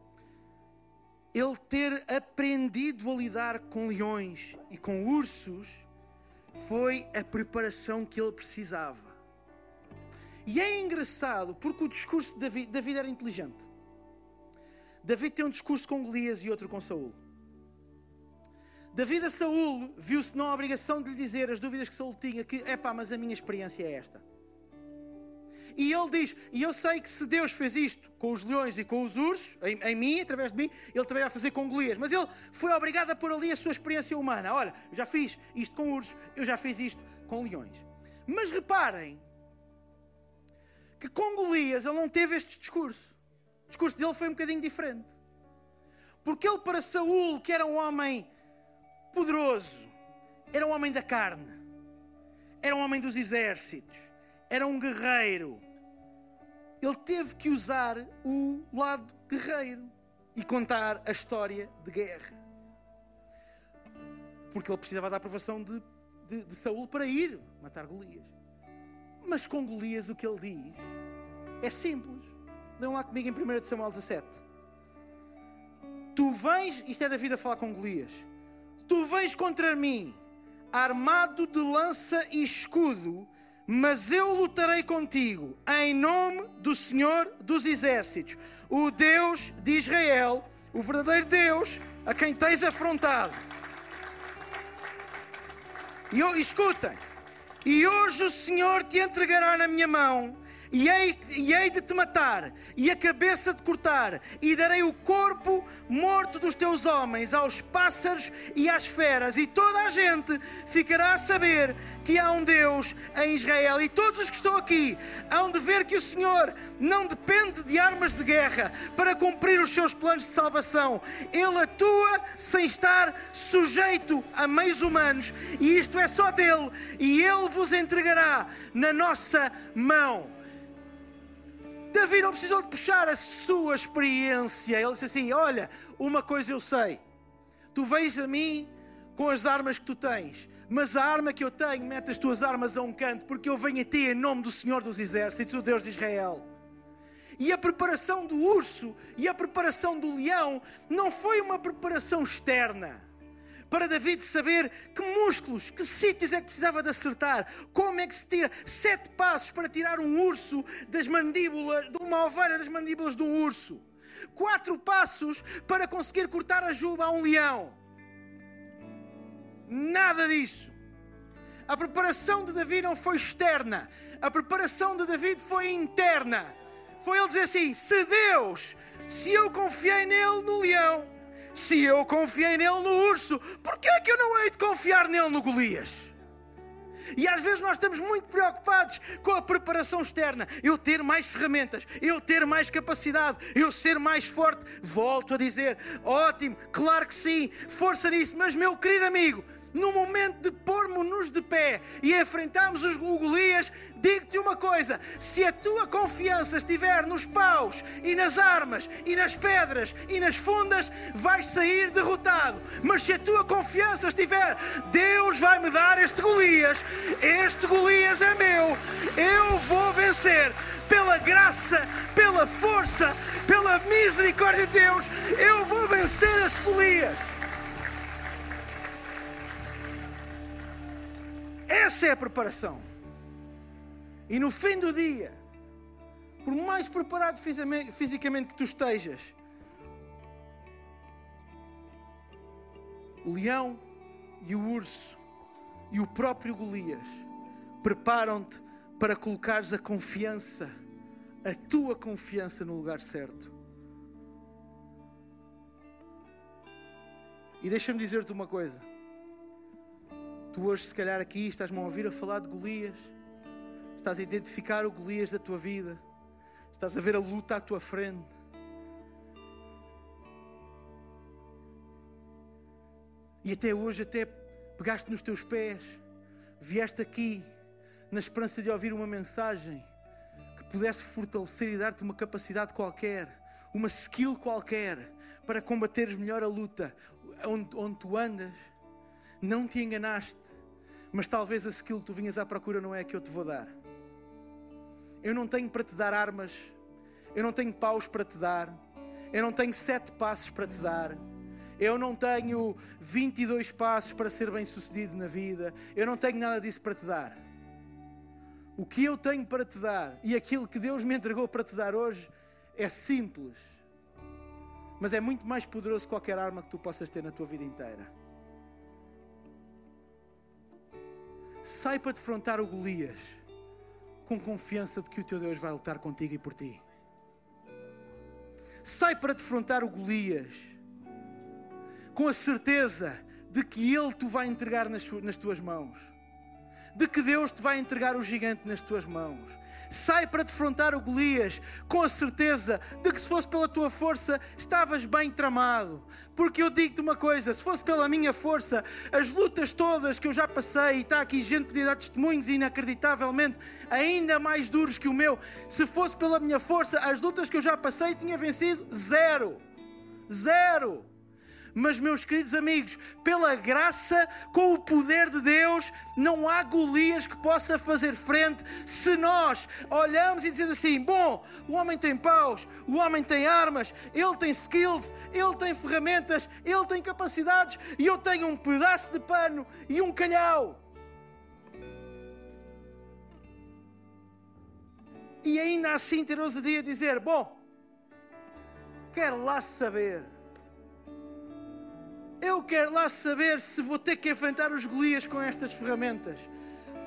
Ele ter aprendido a lidar com leões e com ursos foi a preparação que ele precisava. E é engraçado porque o discurso de Davi, Davi era inteligente. Davi tem um discurso com Golias e outro com Saul. Davi a Saul viu-se na obrigação de lhe dizer as dúvidas que Saul tinha, que, é pá, mas a minha experiência é esta. E ele diz: E eu sei que se Deus fez isto com os leões e com os ursos, em, em mim, através de mim, ele também vai fazer com Golias. Mas ele foi obrigado a pôr ali a sua experiência humana. Olha, eu já fiz isto com ursos, eu já fiz isto com leões. Mas reparem que com Golias ele não teve este discurso. O discurso dele foi um bocadinho diferente. Porque ele, para Saul, que era um homem poderoso, era um homem da carne, era um homem dos exércitos, era um guerreiro ele teve que usar o lado guerreiro e contar a história de guerra. Porque ele precisava da aprovação de, de, de Saul para ir matar Golias. Mas com Golias o que ele diz é simples. Dão lá comigo em 1 Samuel 17. Tu vens, isto é da vida falar com Golias. Tu vens contra mim, armado de lança e escudo, mas eu lutarei contigo em nome do Senhor dos Exércitos, o Deus de Israel, o verdadeiro Deus a quem tens afrontado. E escutem, e hoje o Senhor te entregará na minha mão e hei, e hei de te matar, e a cabeça de cortar, e darei o corpo morto dos teus homens aos pássaros e às feras, e toda a gente ficará a saber que há um Deus em Israel. E todos os que estão aqui hão de ver que o Senhor não depende de armas de guerra para cumprir os seus planos de salvação. Ele atua sem estar sujeito a meios humanos, e isto é só dele, e ele vos entregará na nossa mão. Davi não precisou de puxar a sua experiência. Ele disse assim: Olha, uma coisa eu sei. Tu vens a mim com as armas que tu tens, mas a arma que eu tenho, mete as tuas armas a um canto, porque eu venho a ti em nome do Senhor dos Exércitos, o Deus de Israel. E a preparação do urso e a preparação do leão não foi uma preparação externa para David saber que músculos, que sítios é que precisava de acertar, como é que se tira sete passos para tirar um urso das mandíbulas, de uma ovelha das mandíbulas do urso, quatro passos para conseguir cortar a juba a um leão. Nada disso. A preparação de David não foi externa, a preparação de David foi interna. Foi ele dizer assim: se Deus, se eu confiei nele no leão, se eu confiei nele no urso, por que é que eu não hei de confiar nele no Golias? E às vezes nós estamos muito preocupados com a preparação externa. Eu ter mais ferramentas, eu ter mais capacidade, eu ser mais forte. Volto a dizer: ótimo, claro que sim, força nisso. Mas, meu querido amigo, no momento de pormos-nos de pé e enfrentarmos os Golias, digo-te uma coisa: se a tua confiança estiver nos paus e nas armas e nas pedras e nas fundas, vais sair derrotado. Mas se a tua confiança estiver, Deus vai me dar este Golias, este Golias é meu, eu vou vencer pela graça, pela força, pela misericórdia de Deus, eu vou vencer esse Golias. Essa é a preparação. E no fim do dia, por mais preparado fisicamente que tu estejas, o leão e o urso e o próprio Golias preparam-te para colocares a confiança, a tua confiança no lugar certo. E deixa-me dizer-te uma coisa. Tu hoje, se calhar, aqui estás-me a ouvir a falar de Golias, estás a identificar o Golias da tua vida, estás a ver a luta à tua frente. E até hoje, até pegaste nos teus pés, vieste aqui na esperança de ouvir uma mensagem que pudesse fortalecer e dar-te uma capacidade qualquer, uma skill qualquer para combateres melhor a luta onde, onde tu andas. Não te enganaste, mas talvez a skill que tu vinhas à procura não é a que eu te vou dar. Eu não tenho para te dar armas, eu não tenho paus para te dar, eu não tenho sete passos para te dar. Eu não tenho 22 passos para ser bem sucedido na vida. Eu não tenho nada disso para te dar. O que eu tenho para te dar e aquilo que Deus me entregou para te dar hoje é simples, mas é muito mais poderoso que qualquer arma que tu possas ter na tua vida inteira. Sai para defrontar o Golias com confiança de que o teu Deus vai lutar contigo e por ti. Sai para defrontar o Golias com a certeza de que Ele te vai entregar nas, nas tuas mãos, de que Deus te vai entregar o gigante nas tuas mãos. Sai para defrontar o Golias com a certeza de que se fosse pela tua força estavas bem tramado. Porque eu digo-te uma coisa: se fosse pela minha força, as lutas todas que eu já passei, e está aqui gente pedir dar testemunhos inacreditavelmente ainda mais duros que o meu, se fosse pela minha força, as lutas que eu já passei tinha vencido zero. Zero. Mas, meus queridos amigos, pela graça, com o poder de Deus, não há Golias que possa fazer frente se nós olhamos e dizer assim: bom, o homem tem paus, o homem tem armas, ele tem skills, ele tem ferramentas, ele tem capacidades e eu tenho um pedaço de pano e um calhau. E ainda assim ter ousadia dizer: bom, quero lá saber eu quero lá saber se vou ter que enfrentar os Golias com estas ferramentas.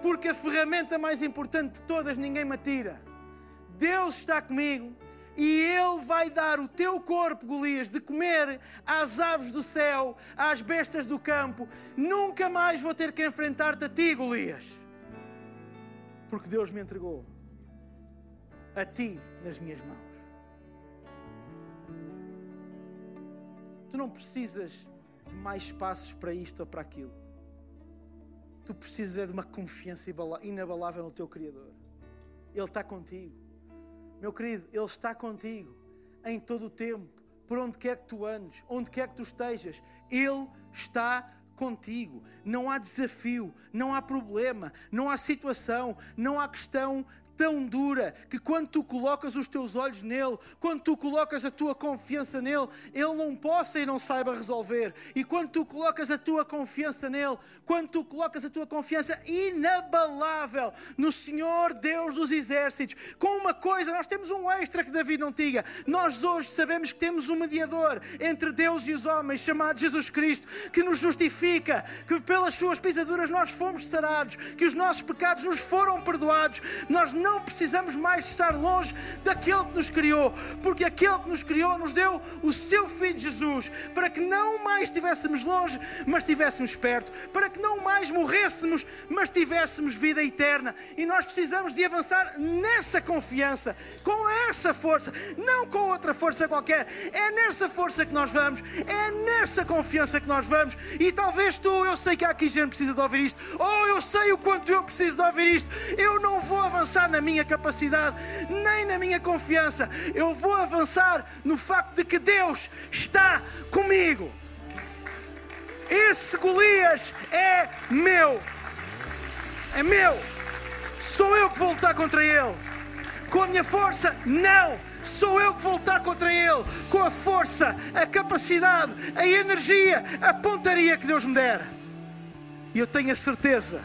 Porque a ferramenta mais importante de todas ninguém me atira. Deus está comigo e Ele vai dar o teu corpo, Golias, de comer às aves do céu, às bestas do campo. Nunca mais vou ter que enfrentar-te a ti, Golias. Porque Deus me entregou a ti nas minhas mãos. Tu não precisas de mais passos para isto ou para aquilo. Tu precisas é de uma confiança inabalável no teu Criador. Ele está contigo. Meu querido, Ele está contigo em todo o tempo, por onde quer que tu andes, onde quer que tu estejas. Ele está contigo. Não há desafio, não há problema, não há situação, não há questão tão dura que quando tu colocas os teus olhos nele, quando tu colocas a tua confiança nele, ele não possa e não saiba resolver. E quando tu colocas a tua confiança nele, quando tu colocas a tua confiança inabalável no Senhor Deus dos exércitos, com uma coisa, nós temos um extra que David não tinha. Nós hoje sabemos que temos um mediador entre Deus e os homens, chamado Jesus Cristo, que nos justifica, que pelas suas pisaduras nós fomos sarados, que os nossos pecados nos foram perdoados. Nós não precisamos mais estar longe daquele que nos criou, porque aquele que nos criou nos deu o seu Filho Jesus, para que não mais estivéssemos longe, mas estivéssemos perto, para que não mais morrêssemos, mas tivéssemos vida eterna. E nós precisamos de avançar nessa confiança, com essa força, não com outra força qualquer. É nessa força que nós vamos, é nessa confiança que nós vamos. E talvez tu, eu sei que aqui gente precisa de ouvir isto, ou eu sei o quanto eu preciso de ouvir isto. Eu não vou avançar na minha capacidade, nem na minha confiança. Eu vou avançar no facto de que Deus está comigo. Esse Golias é meu. É meu. Sou eu que vou lutar contra ele. Com a minha força? Não. Sou eu que vou lutar contra ele. Com a força, a capacidade, a energia, a pontaria que Deus me der. E eu tenho a certeza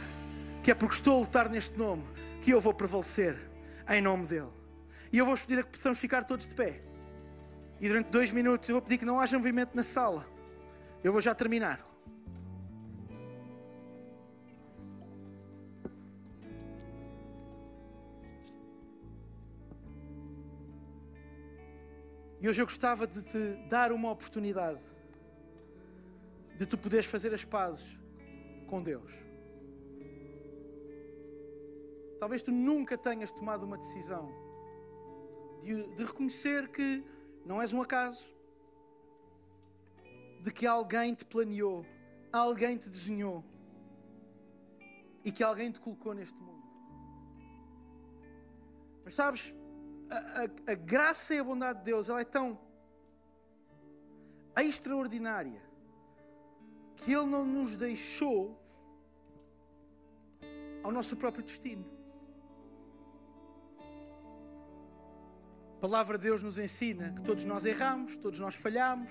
que é porque estou a lutar neste nome que eu vou prevalecer em nome dele. E eu vou pedir a que possamos ficar todos de pé. E durante dois minutos eu vou pedir que não haja movimento na sala. Eu vou já terminar. E hoje eu gostava de te dar uma oportunidade de tu poderes fazer as pazes com Deus. Talvez tu nunca tenhas tomado uma decisão de, de reconhecer que não és um acaso, de que alguém te planeou, alguém te desenhou e que alguém te colocou neste mundo. Mas sabes, a, a, a graça e a bondade de Deus, ela é tão extraordinária que Ele não nos deixou ao nosso próprio destino. A palavra de Deus nos ensina que todos nós erramos, todos nós falhamos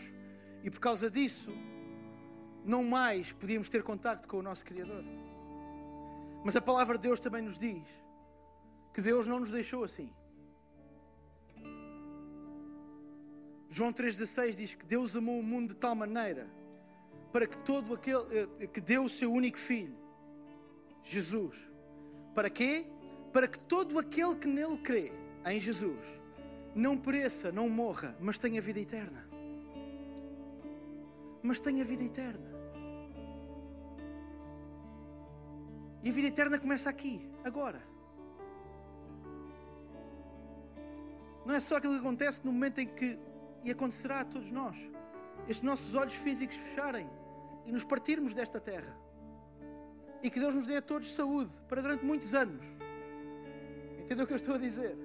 e por causa disso não mais podíamos ter contacto com o nosso Criador. Mas a palavra de Deus também nos diz que Deus não nos deixou assim. João 3,16 diz que Deus amou o mundo de tal maneira para que todo aquele eh, que deu o seu único filho, Jesus. Para quê? Para que todo aquele que nele crê, em Jesus, não pereça, não morra, mas tenha vida eterna. Mas tenha vida eterna. E a vida eterna começa aqui, agora. Não é só aquilo que acontece no momento em que, e acontecerá a todos nós, estes nossos olhos físicos fecharem e nos partirmos desta terra. E que Deus nos dê a todos saúde para durante muitos anos. Entendeu o que eu estou a dizer?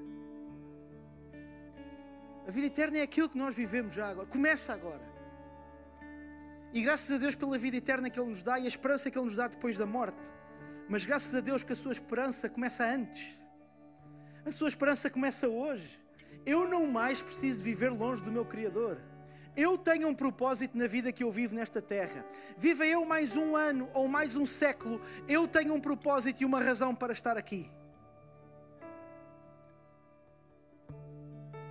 A vida eterna é aquilo que nós vivemos já agora. Começa agora. E graças a Deus pela vida eterna que Ele nos dá e a esperança que Ele nos dá depois da morte. Mas graças a Deus que a sua esperança começa antes. A sua esperança começa hoje. Eu não mais preciso viver longe do meu Criador. Eu tenho um propósito na vida que eu vivo nesta terra. Viva eu mais um ano ou mais um século, eu tenho um propósito e uma razão para estar aqui.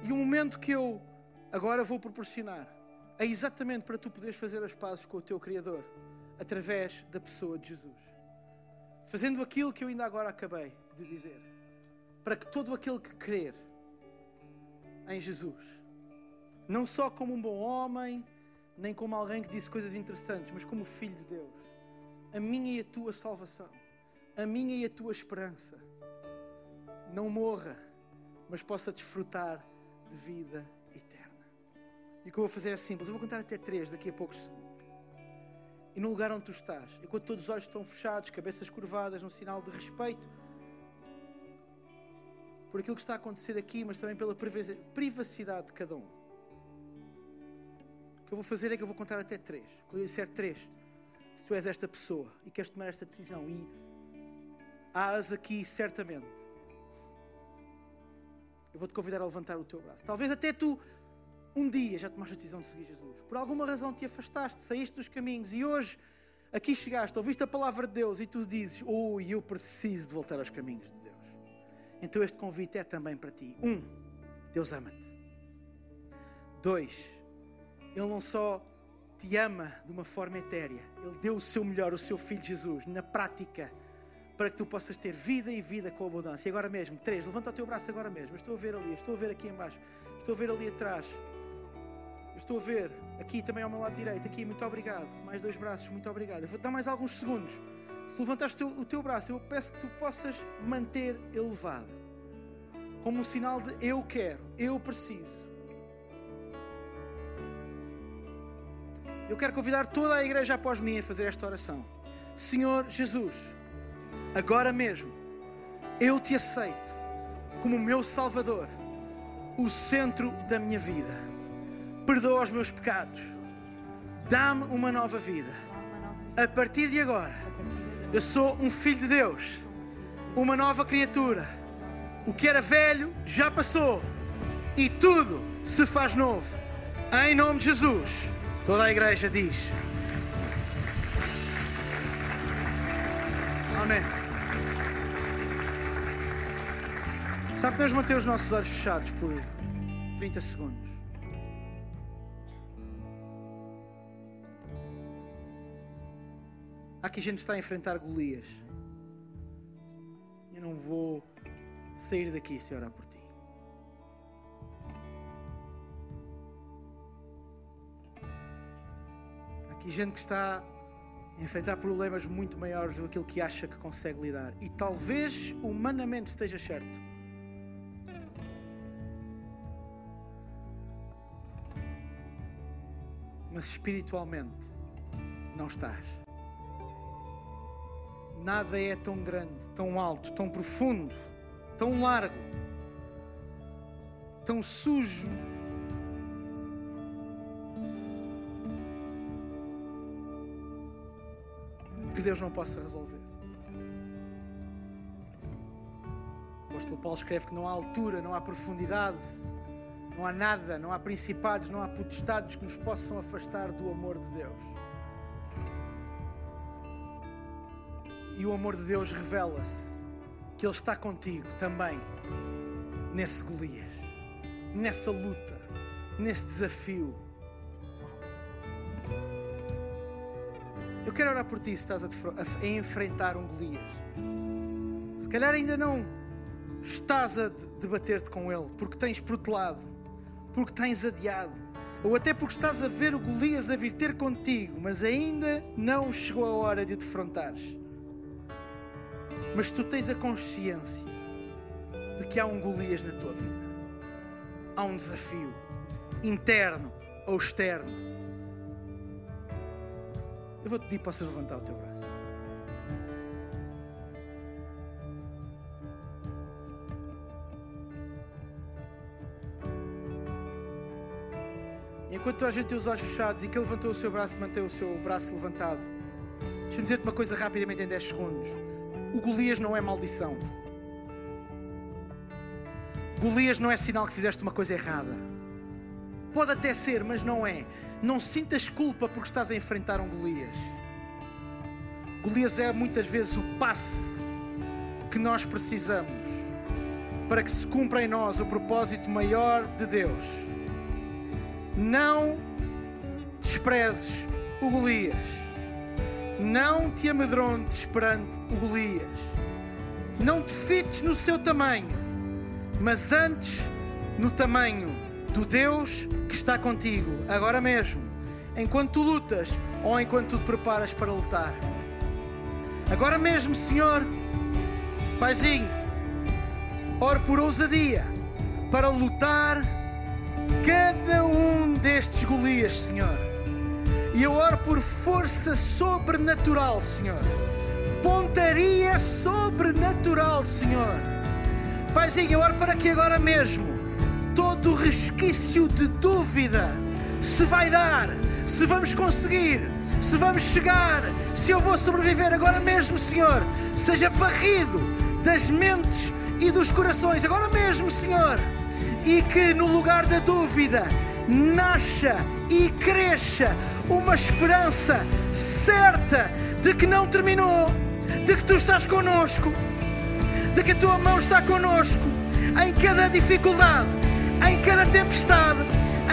E o momento que eu agora vou proporcionar é exatamente para tu poderes fazer as pazes com o teu Criador através da pessoa de Jesus. Fazendo aquilo que eu ainda agora acabei de dizer. Para que todo aquele que crer em Jesus, não só como um bom homem, nem como alguém que disse coisas interessantes, mas como filho de Deus, a minha e a tua salvação, a minha e a tua esperança, não morra, mas possa desfrutar de vida eterna. E o que eu vou fazer é simples, eu vou contar até três daqui a poucos segundos. E no lugar onde tu estás, enquanto todos os olhos estão fechados, cabeças curvadas, num sinal de respeito, por aquilo que está a acontecer aqui, mas também pela privacidade de cada um. O que eu vou fazer é que eu vou contar até três. Quando eu disser três, se tu és esta pessoa e queres tomar esta decisão, e há-as aqui certamente, eu vou-te convidar a levantar o teu braço. Talvez até tu um dia já tomaste a decisão de seguir Jesus. Por alguma razão te afastaste, saíste dos caminhos e hoje aqui chegaste, ouviste a palavra de Deus e tu dizes: Oh, eu preciso de voltar aos caminhos de Deus. Então este convite é também para ti. Um, Deus ama-te. Dois, Ele não só te ama de uma forma etérea, Ele deu o seu melhor, o seu Filho Jesus, na prática, para que tu possas ter vida e vida com abundância. E agora mesmo, três, levanta o teu braço agora mesmo. estou a ver ali, estou a ver aqui embaixo, estou a ver ali atrás. estou a ver aqui também ao meu lado direito, aqui, muito obrigado. Mais dois braços, muito obrigado. Eu vou dar mais alguns segundos. Se tu levantaste o teu, o teu braço, eu peço que tu possas manter elevado. Como um sinal de eu quero, eu preciso. Eu quero convidar toda a igreja após mim a fazer esta oração. Senhor Jesus, agora mesmo, eu te aceito como meu Salvador, o centro da minha vida. Perdoa os meus pecados, dá-me uma nova vida. A partir de agora, eu sou um filho de Deus, uma nova criatura. O que era velho já passou e tudo se faz novo. Em nome de Jesus, toda a igreja diz. Amém. Sabe, podemos manter os nossos olhos fechados por 30 segundos. Há aqui gente que está a enfrentar Golias. Eu não vou sair daqui sem orar por ti. Há aqui gente que está enfrentar problemas muito maiores do que que acha que consegue lidar. E talvez humanamente esteja certo. Mas espiritualmente não estás Nada é tão grande, tão alto, tão profundo, tão largo, tão sujo. Deus não possa resolver. O apóstolo Paulo escreve que não há altura, não há profundidade, não há nada, não há principados, não há potestades que nos possam afastar do amor de Deus. E o amor de Deus revela-se que Ele está contigo também nesse Golias, nessa luta, nesse desafio. Quero orar por ti se estás a, a enfrentar um Golias. Se calhar ainda não estás a debater-te com ele porque tens protelado porque tens adiado, ou até porque estás a ver o Golias a vir ter contigo, mas ainda não chegou a hora de o defrontares. Mas tu tens a consciência de que há um Golias na tua vida, há um desafio interno ou externo. Eu vou te pedir para você levantar o teu braço. enquanto a gente tem os olhos fechados e que levantou o seu braço manteve o seu braço levantado, deixa-me dizer-te uma coisa rapidamente em 10 segundos. O Golias não é maldição. Golias não é sinal que fizeste uma coisa errada. Pode até ser, mas não é. Não sintas culpa porque estás a enfrentar um Golias. Golias é muitas vezes o passe que nós precisamos para que se cumpra em nós o propósito maior de Deus não desprezes o Golias. Não te amedrontes perante o Golias. Não te fites no seu tamanho, mas antes no tamanho do Deus que está contigo, agora mesmo, enquanto tu lutas ou enquanto tu te preparas para lutar. Agora mesmo, Senhor, Paizinho, oro por ousadia para lutar cada um destes Golias, Senhor. E eu oro por força sobrenatural, Senhor. Pontaria sobrenatural, Senhor. Paizinho, eu oro para que agora mesmo todo resquício de dúvida se vai dar, se vamos conseguir, se vamos chegar, se eu vou sobreviver agora mesmo, Senhor, seja varrido das mentes e dos corações, agora mesmo, Senhor. E que no lugar da dúvida nasça e cresça uma esperança certa de que não terminou, de que tu estás conosco, de que a tua mão está conosco em cada dificuldade, em cada tempestade,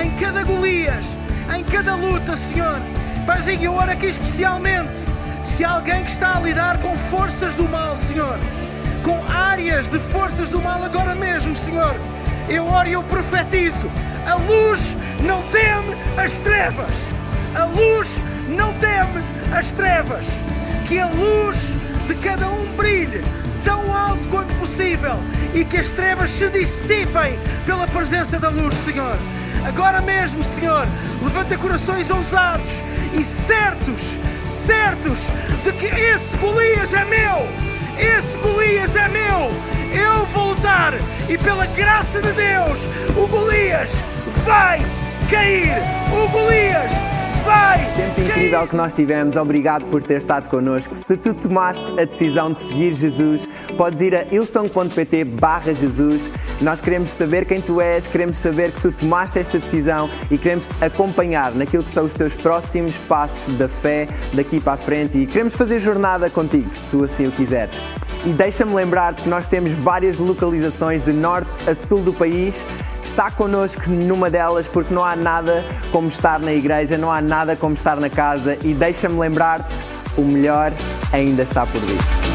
em cada Golias, em cada luta, Senhor. Paizinho, eu oro aqui especialmente se alguém que está a lidar com forças do mal, Senhor, com áreas de forças do mal agora mesmo, Senhor. Eu oro e eu profetizo: a luz não teme as trevas, a luz não teme as trevas, que a luz de cada um brilhe tão alto quanto possível e que as trevas se dissipem pela presença da luz, Senhor. Agora mesmo, Senhor, levanta corações ousados e certos, certos de que esse Golias é meu, esse Golias é meu eu vou lutar e pela graça de Deus, o Golias vai cair. O Golias Tempo incrível que nós tivemos, obrigado por ter estado connosco. Se tu tomaste a decisão de seguir Jesus, podes ir a ilson.pt barra Jesus. Nós queremos saber quem tu és, queremos saber que tu tomaste esta decisão e queremos te acompanhar naquilo que são os teus próximos passos da fé daqui para a frente e queremos fazer jornada contigo, se tu assim o quiseres. E deixa-me lembrar que nós temos várias localizações de norte a sul do país. Está connosco numa delas porque não há nada como estar na igreja, não há nada como estar na casa. E deixa-me lembrar-te: o melhor ainda está por vir.